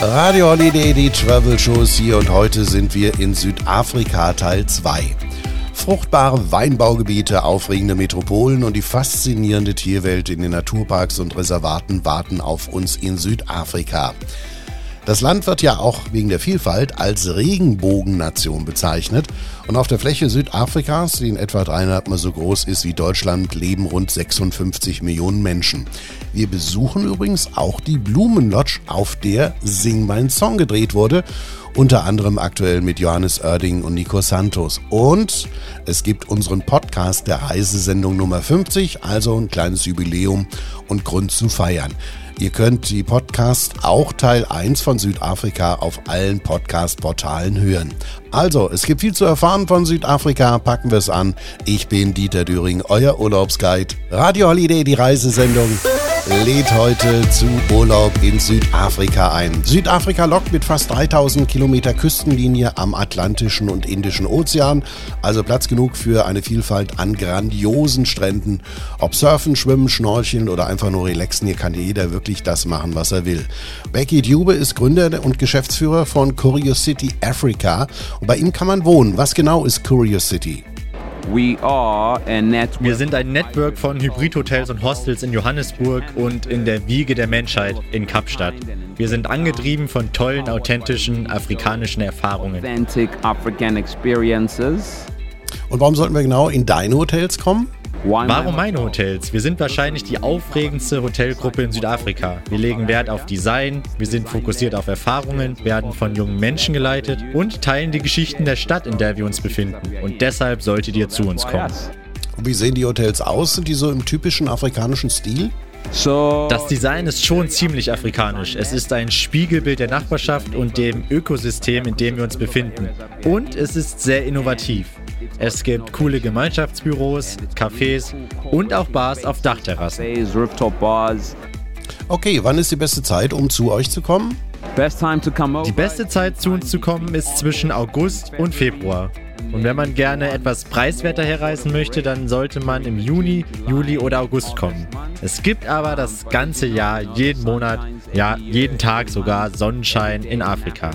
Radio Holiday, die Travel Shows hier und heute sind wir in Südafrika Teil 2. Fruchtbare Weinbaugebiete, aufregende Metropolen und die faszinierende Tierwelt in den Naturparks und Reservaten warten auf uns in Südafrika. Das Land wird ja auch wegen der Vielfalt als Regenbogennation bezeichnet und auf der Fläche Südafrikas, die in etwa dreieinhalb Mal so groß ist wie Deutschland, leben rund 56 Millionen Menschen. Wir besuchen übrigens auch die Blumenlodge, auf der Sing mein Song gedreht wurde unter anderem aktuell mit Johannes Oerding und Nico Santos. Und es gibt unseren Podcast der Reisesendung Nummer 50, also ein kleines Jubiläum und Grund zu feiern. Ihr könnt die Podcast auch Teil 1 von Südafrika auf allen Podcast-Portalen hören. Also, es gibt viel zu erfahren von Südafrika, packen wir es an. Ich bin Dieter Düring, euer Urlaubsguide. Radio Holiday, die Reisesendung lädt heute zu Urlaub in Südafrika ein. Südafrika lockt mit fast 3000 Kilometer Küstenlinie am Atlantischen und Indischen Ozean, also Platz genug für eine Vielfalt an grandiosen Stränden. Ob surfen, schwimmen, schnorcheln oder einfach nur relaxen, hier kann jeder wirklich das machen, was er will. Becky Dube ist Gründer und Geschäftsführer von Curiosity Africa und bei ihm kann man wohnen. Was genau ist Curiosity? Wir sind ein Network von Hybridhotels und Hostels in Johannesburg und in der Wiege der Menschheit in Kapstadt. Wir sind angetrieben von tollen, authentischen afrikanischen Erfahrungen. Und warum sollten wir genau in deine Hotels kommen? Warum meine Hotels? Wir sind wahrscheinlich die aufregendste Hotelgruppe in Südafrika. Wir legen Wert auf Design, wir sind fokussiert auf Erfahrungen, werden von jungen Menschen geleitet und teilen die Geschichten der Stadt, in der wir uns befinden. Und deshalb solltet ihr zu uns kommen. Und wie sehen die Hotels aus? Sind die so im typischen afrikanischen Stil? Das Design ist schon ziemlich afrikanisch. Es ist ein Spiegelbild der Nachbarschaft und dem Ökosystem, in dem wir uns befinden. Und es ist sehr innovativ. Es gibt coole Gemeinschaftsbüros, Cafés und auch Bars auf Dachterrassen. Okay, wann ist die beste Zeit, um zu euch zu kommen? Die beste Zeit zu uns zu kommen ist zwischen August und Februar. Und wenn man gerne etwas preiswerter herreisen möchte, dann sollte man im Juni, Juli oder August kommen. Es gibt aber das ganze Jahr, jeden Monat, ja, jeden Tag sogar Sonnenschein in Afrika.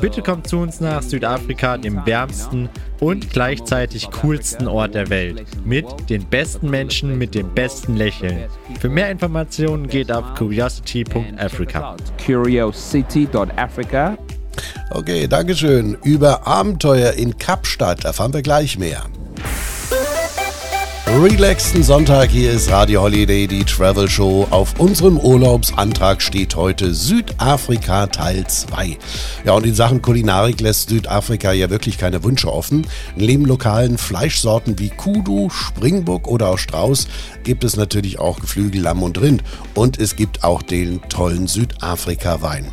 Bitte kommt zu uns nach Südafrika, dem wärmsten und gleichzeitig coolsten Ort der Welt. Mit den besten Menschen, mit dem besten Lächeln. Für mehr Informationen geht auf curiosity.africa. Curiosity.africa Okay, Dankeschön. Über Abenteuer in Kapstadt erfahren wir gleich mehr. Relaxten Sonntag, hier ist Radio Holiday, die Travel Show. Auf unserem Urlaubsantrag steht heute Südafrika Teil 2. Ja, und in Sachen Kulinarik lässt Südafrika ja wirklich keine Wünsche offen. Neben lokalen Fleischsorten wie Kudu, Springbock oder auch Strauß gibt es natürlich auch Geflügel, Lamm und Rind. Und es gibt auch den tollen Südafrika-Wein.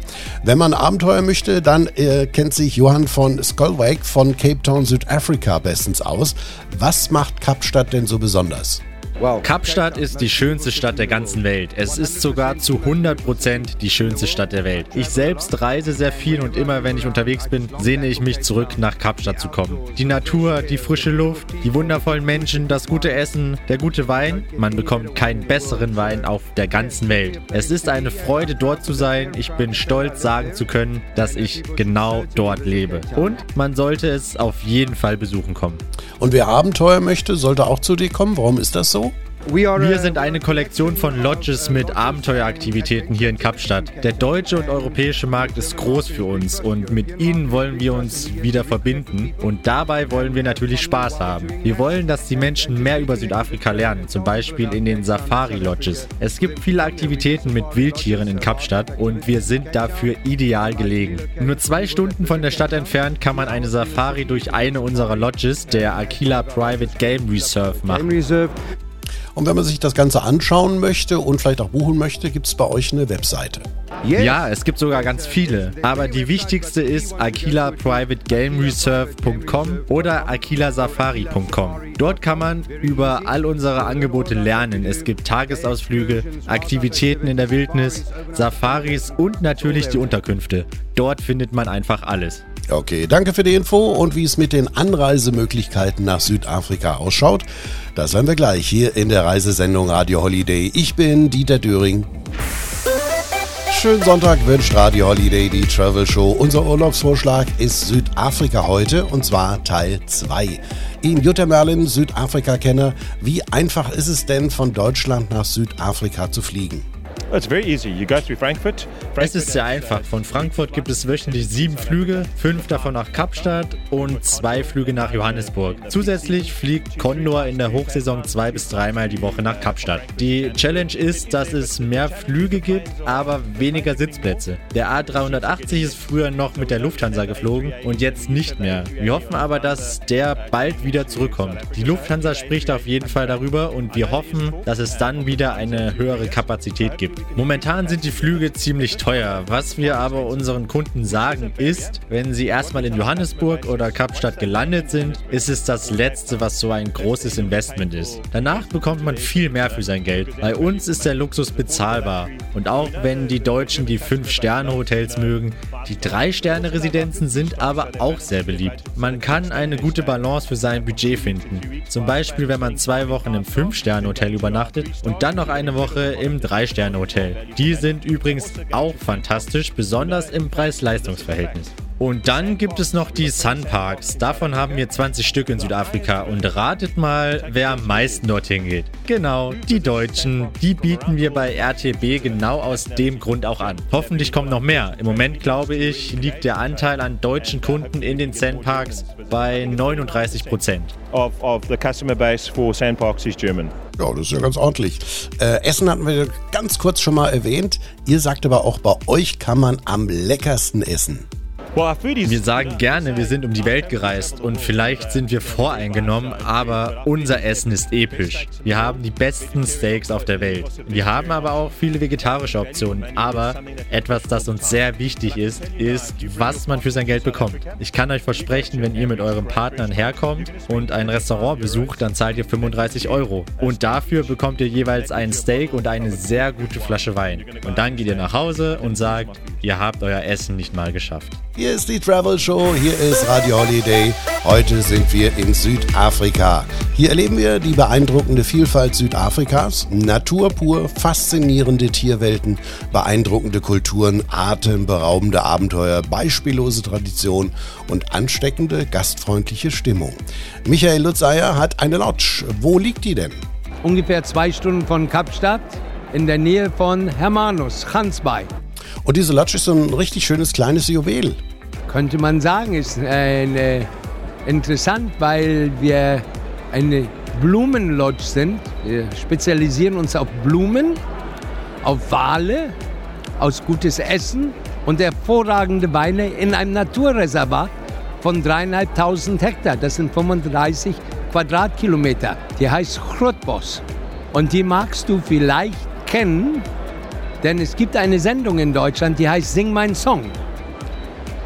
Wenn man Abenteuer möchte, dann äh, kennt sich Johann von Skullwake von Cape Town, Südafrika bestens aus. Was macht Kapstadt denn so besonders? Besonders. Wow. Kapstadt ist die schönste Stadt der ganzen Welt. Es ist sogar zu 100% die schönste Stadt der Welt. Ich selbst reise sehr viel und immer wenn ich unterwegs bin, sehne ich mich zurück nach Kapstadt zu kommen. Die Natur, die frische Luft, die wundervollen Menschen, das gute Essen, der gute Wein. Man bekommt keinen besseren Wein auf der ganzen Welt. Es ist eine Freude dort zu sein. Ich bin stolz sagen zu können, dass ich genau dort lebe. Und man sollte es auf jeden Fall besuchen kommen. Und wer Abenteuer möchte, sollte auch zu dir kommen. Warum ist das so? Wir sind eine Kollektion von Lodges mit Abenteueraktivitäten hier in Kapstadt. Der deutsche und europäische Markt ist groß für uns und mit ihnen wollen wir uns wieder verbinden und dabei wollen wir natürlich Spaß haben. Wir wollen, dass die Menschen mehr über Südafrika lernen, zum Beispiel in den Safari-Lodges. Es gibt viele Aktivitäten mit Wildtieren in Kapstadt und wir sind dafür ideal gelegen. Nur zwei Stunden von der Stadt entfernt kann man eine Safari durch eine unserer Lodges, der Aquila Private Game Reserve, machen. Und wenn man sich das Ganze anschauen möchte und vielleicht auch buchen möchte, gibt es bei euch eine Webseite. Ja, es gibt sogar ganz viele. Aber die wichtigste ist aquilaprivategamereserve.com oder aquilasafari.com. Dort kann man über all unsere Angebote lernen. Es gibt Tagesausflüge, Aktivitäten in der Wildnis, Safaris und natürlich die Unterkünfte. Dort findet man einfach alles. Okay, danke für die Info und wie es mit den Anreisemöglichkeiten nach Südafrika ausschaut, das hören wir gleich hier in der Reisesendung Radio Holiday. Ich bin Dieter Döring. Schönen Sonntag wünscht Radio Holiday die Travel Show. Unser Urlaubsvorschlag ist Südafrika heute und zwar Teil 2. Ihnen Jutta Merlin, Südafrika-Kenner, wie einfach ist es denn von Deutschland nach Südafrika zu fliegen? Es ist sehr einfach. Von Frankfurt gibt es wöchentlich sieben Flüge, fünf davon nach Kapstadt und zwei Flüge nach Johannesburg. Zusätzlich fliegt Condor in der Hochsaison zwei bis dreimal die Woche nach Kapstadt. Die Challenge ist, dass es mehr Flüge gibt, aber weniger Sitzplätze. Der A380 ist früher noch mit der Lufthansa geflogen und jetzt nicht mehr. Wir hoffen aber, dass der bald wieder zurückkommt. Die Lufthansa spricht auf jeden Fall darüber und wir hoffen, dass es dann wieder eine höhere Kapazität gibt. Momentan sind die Flüge ziemlich teuer. Was wir aber unseren Kunden sagen ist, wenn sie erstmal in Johannesburg oder Kapstadt gelandet sind, ist es das letzte, was so ein großes Investment ist. Danach bekommt man viel mehr für sein Geld. Bei uns ist der Luxus bezahlbar. Und auch wenn die Deutschen die 5-Sterne-Hotels mögen, die 3-Sterne-Residenzen sind aber auch sehr beliebt. Man kann eine gute Balance für sein Budget finden. Zum Beispiel, wenn man zwei Wochen im 5-Sterne-Hotel übernachtet und dann noch eine Woche im 3-Sterne-Hotel. Hotel. Die sind übrigens auch fantastisch, besonders im Preis-Leistungs-Verhältnis. Und dann gibt es noch die Sunparks. Davon haben wir 20 Stück in Südafrika. Und ratet mal, wer am meisten dorthin geht. Genau, die Deutschen. Die bieten wir bei RTB genau aus dem Grund auch an. Hoffentlich kommt noch mehr. Im Moment, glaube ich, liegt der Anteil an deutschen Kunden in den Sandparks bei 39 Prozent. Of, of the customer base for Sandparks is German. Ja, das ist ja ganz ordentlich. Äh, Essen hatten wir ganz kurz schon mal erwähnt. Ihr sagt aber auch, bei euch kann man am leckersten essen. Wir sagen gerne, wir sind um die Welt gereist und vielleicht sind wir voreingenommen, aber unser Essen ist episch. Wir haben die besten Steaks auf der Welt. Wir haben aber auch viele vegetarische Optionen. Aber etwas, das uns sehr wichtig ist, ist, was man für sein Geld bekommt. Ich kann euch versprechen, wenn ihr mit eurem Partnern herkommt und ein Restaurant besucht, dann zahlt ihr 35 Euro. Und dafür bekommt ihr jeweils ein Steak und eine sehr gute Flasche Wein. Und dann geht ihr nach Hause und sagt, ihr habt euer Essen nicht mal geschafft. Hier ist die Travel Show, hier ist Radio Holiday. Heute sind wir in Südafrika. Hier erleben wir die beeindruckende Vielfalt Südafrikas, Natur pur, faszinierende Tierwelten, beeindruckende Kulturen, atemberaubende Abenteuer, beispiellose Tradition und ansteckende gastfreundliche Stimmung. Michael Lutzeyer hat eine Lodge. Wo liegt die denn? Ungefähr zwei Stunden von Kapstadt in der Nähe von Hermanus, Hansbay. Und diese Lodge ist so ein richtig schönes kleines Juwel könnte man sagen, ist äh, interessant, weil wir eine Blumenlodge sind. Wir spezialisieren uns auf Blumen, auf Wale, aus gutes Essen und hervorragende Weine in einem Naturreservat von dreieinhalbtausend Hektar. Das sind 35 Quadratkilometer. Die heißt Chrotbos. Und die magst du vielleicht kennen, denn es gibt eine Sendung in Deutschland, die heißt Sing mein Song.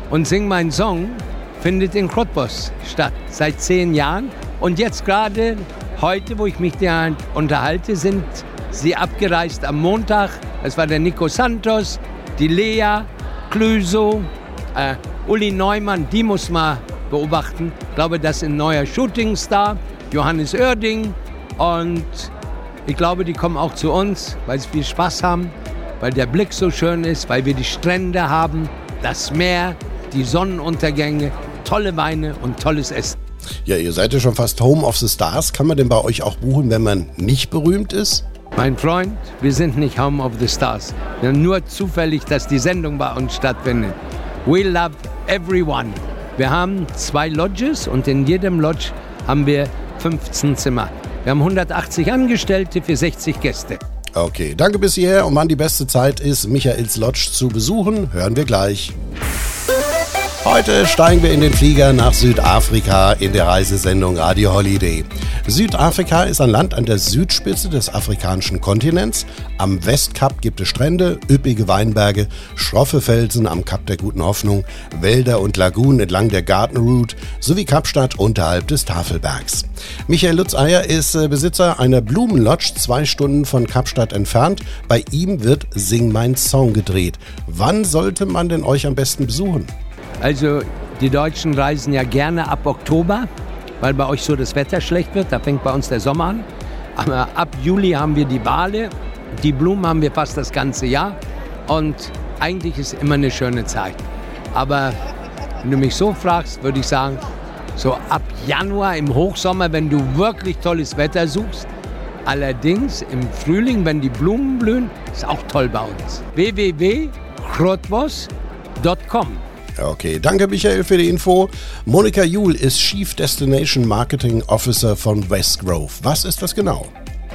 Und Sing mein Song findet in Cottbus statt, seit zehn Jahren. Und jetzt gerade heute, wo ich mich da unterhalte, sind sie abgereist am Montag. Es war der Nico Santos, die Lea, Klüso, äh, Uli Neumann, die muss man beobachten. Ich glaube, das ist ein neuer Shootingstar, Johannes Oerding. Und ich glaube, die kommen auch zu uns, weil sie viel Spaß haben, weil der Blick so schön ist, weil wir die Strände haben, das Meer, die Sonnenuntergänge, tolle Weine und tolles Essen. Ja, ihr seid ja schon fast Home of the Stars. Kann man denn bei euch auch buchen, wenn man nicht berühmt ist? Mein Freund, wir sind nicht Home of the Stars. Nur zufällig, dass die Sendung bei uns stattfindet. We love everyone. Wir haben zwei Lodges und in jedem Lodge haben wir 15 Zimmer. Wir haben 180 Angestellte für 60 Gäste. Okay, danke bis hierher. Und wann die beste Zeit ist, Michaels Lodge zu besuchen, hören wir gleich. Heute steigen wir in den Flieger nach Südafrika in der Reisesendung Radio Holiday. Südafrika ist ein Land an der Südspitze des afrikanischen Kontinents. Am Westkap gibt es Strände, üppige Weinberge, schroffe Felsen am Kap der Guten Hoffnung, Wälder und Lagunen entlang der Garden Route sowie Kapstadt unterhalb des Tafelbergs. Michael Lutzeyer ist äh, Besitzer einer Blumenlodge zwei Stunden von Kapstadt entfernt. Bei ihm wird Sing mein Song gedreht. Wann sollte man denn euch am besten besuchen? Also die Deutschen reisen ja gerne ab Oktober, weil bei euch so das Wetter schlecht wird. Da fängt bei uns der Sommer an. Aber ab Juli haben wir die Wale. Die Blumen haben wir fast das ganze Jahr. und eigentlich ist immer eine schöne Zeit. Aber wenn du mich so fragst, würde ich sagen, so ab Januar im Hochsommer, wenn du wirklich tolles Wetter suchst. Allerdings im Frühling, wenn die Blumen blühen, ist auch toll bei uns. www.krotvos.com Okay, danke Michael für die Info. Monika Juhl ist Chief Destination Marketing Officer von Westgrove. Was ist das genau?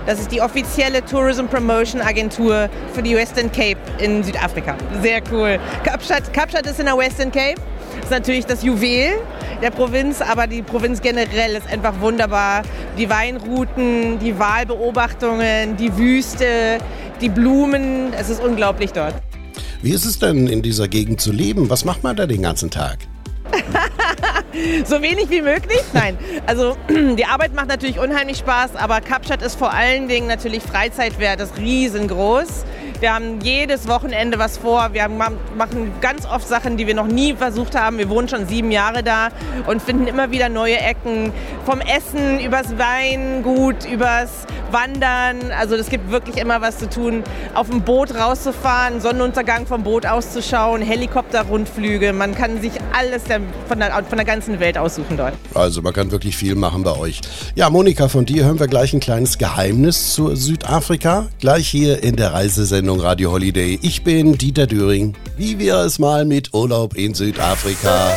Das ist die offizielle Tourism Promotion Agentur für die Western Cape in Südafrika. Sehr cool. Kapstadt, Kapstadt ist in der Western Cape. Das ist natürlich das Juwel der Provinz, aber die Provinz generell ist einfach wunderbar. Die Weinrouten, die Wahlbeobachtungen, die Wüste, die Blumen, es ist unglaublich dort. Wie ist es denn in dieser Gegend zu leben? Was macht man da den ganzen Tag? so wenig wie möglich? Nein. Also die Arbeit macht natürlich unheimlich Spaß, aber Kapstadt ist vor allen Dingen natürlich Freizeitwert, ist riesengroß. Wir haben jedes Wochenende was vor. Wir haben, machen ganz oft Sachen, die wir noch nie versucht haben. Wir wohnen schon sieben Jahre da und finden immer wieder neue Ecken. Vom Essen übers Weingut, übers Wandern. Also es gibt wirklich immer was zu tun. Auf dem Boot rauszufahren, Sonnenuntergang vom Boot auszuschauen, Helikopterrundflüge. Man kann sich alles von der, von der ganzen Welt aussuchen dort. Also man kann wirklich viel machen bei euch. Ja, Monika, von dir hören wir gleich ein kleines Geheimnis zu Südafrika. Gleich hier in der Reisesendung Sendung Radio Holiday. Ich bin Dieter Düring. Wie wäre es mal mit Urlaub in Südafrika?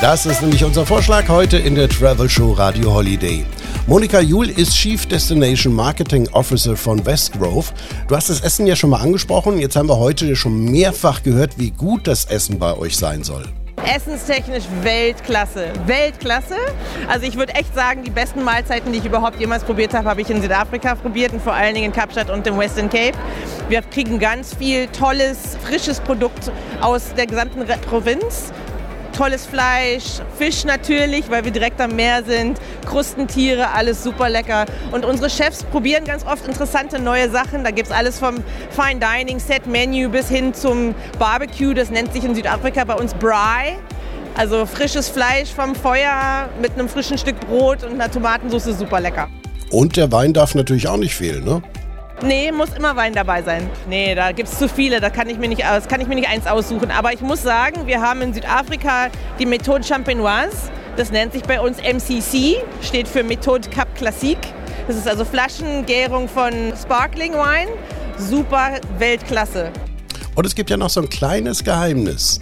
Das ist nämlich unser Vorschlag heute in der Travel Show Radio Holiday. Monika Juhl ist Chief Destination Marketing Officer von Westgrove. Du hast das Essen ja schon mal angesprochen. Jetzt haben wir heute schon mehrfach gehört, wie gut das Essen bei euch sein soll. Essenstechnisch Weltklasse. Weltklasse. Also ich würde echt sagen, die besten Mahlzeiten, die ich überhaupt jemals probiert habe, habe ich in Südafrika probiert und vor allen Dingen in Kapstadt und im Western Cape. Wir kriegen ganz viel tolles, frisches Produkt aus der gesamten Provinz tolles Fleisch, Fisch natürlich, weil wir direkt am Meer sind, Krustentiere, alles super lecker. Und unsere Chefs probieren ganz oft interessante neue Sachen. Da gibt es alles vom Fine Dining, Set Menu bis hin zum Barbecue. Das nennt sich in Südafrika bei uns Braai. Also frisches Fleisch vom Feuer mit einem frischen Stück Brot und einer Tomatensauce, super lecker. Und der Wein darf natürlich auch nicht fehlen, ne? Nee, muss immer Wein dabei sein. Nee, da gibt es zu viele, da kann ich, mir nicht, das kann ich mir nicht eins aussuchen. Aber ich muss sagen, wir haben in Südafrika die Methode Champenoise. Das nennt sich bei uns MCC, steht für Methode Cap Classique. Das ist also Flaschengärung von Sparkling Wine. Super Weltklasse. Und es gibt ja noch so ein kleines Geheimnis.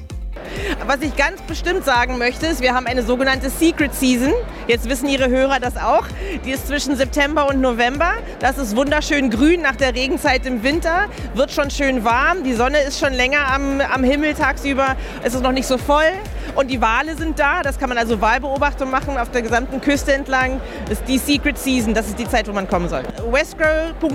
Was ich ganz bestimmt sagen möchte, ist, wir haben eine sogenannte Secret Season. Jetzt wissen Ihre Hörer das auch. Die ist zwischen September und November. Das ist wunderschön grün nach der Regenzeit im Winter. Wird schon schön warm. Die Sonne ist schon länger am, am Himmel tagsüber. Es ist noch nicht so voll. Und die Wale sind da. Das kann man also Wahlbeobachtung machen auf der gesamten Küste entlang. Das ist die Secret Season. Das ist die Zeit, wo man kommen soll. westgrow.co.za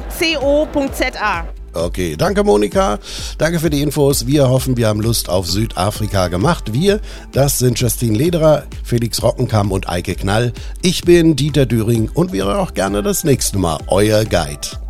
Okay, danke Monika. Danke für die Infos. Wir hoffen, wir haben Lust auf Südafrika gemacht. Wir, das sind Justine Lederer, Felix Rockenkamm und Eike Knall. Ich bin Dieter Düring und wäre auch gerne das nächste Mal euer Guide.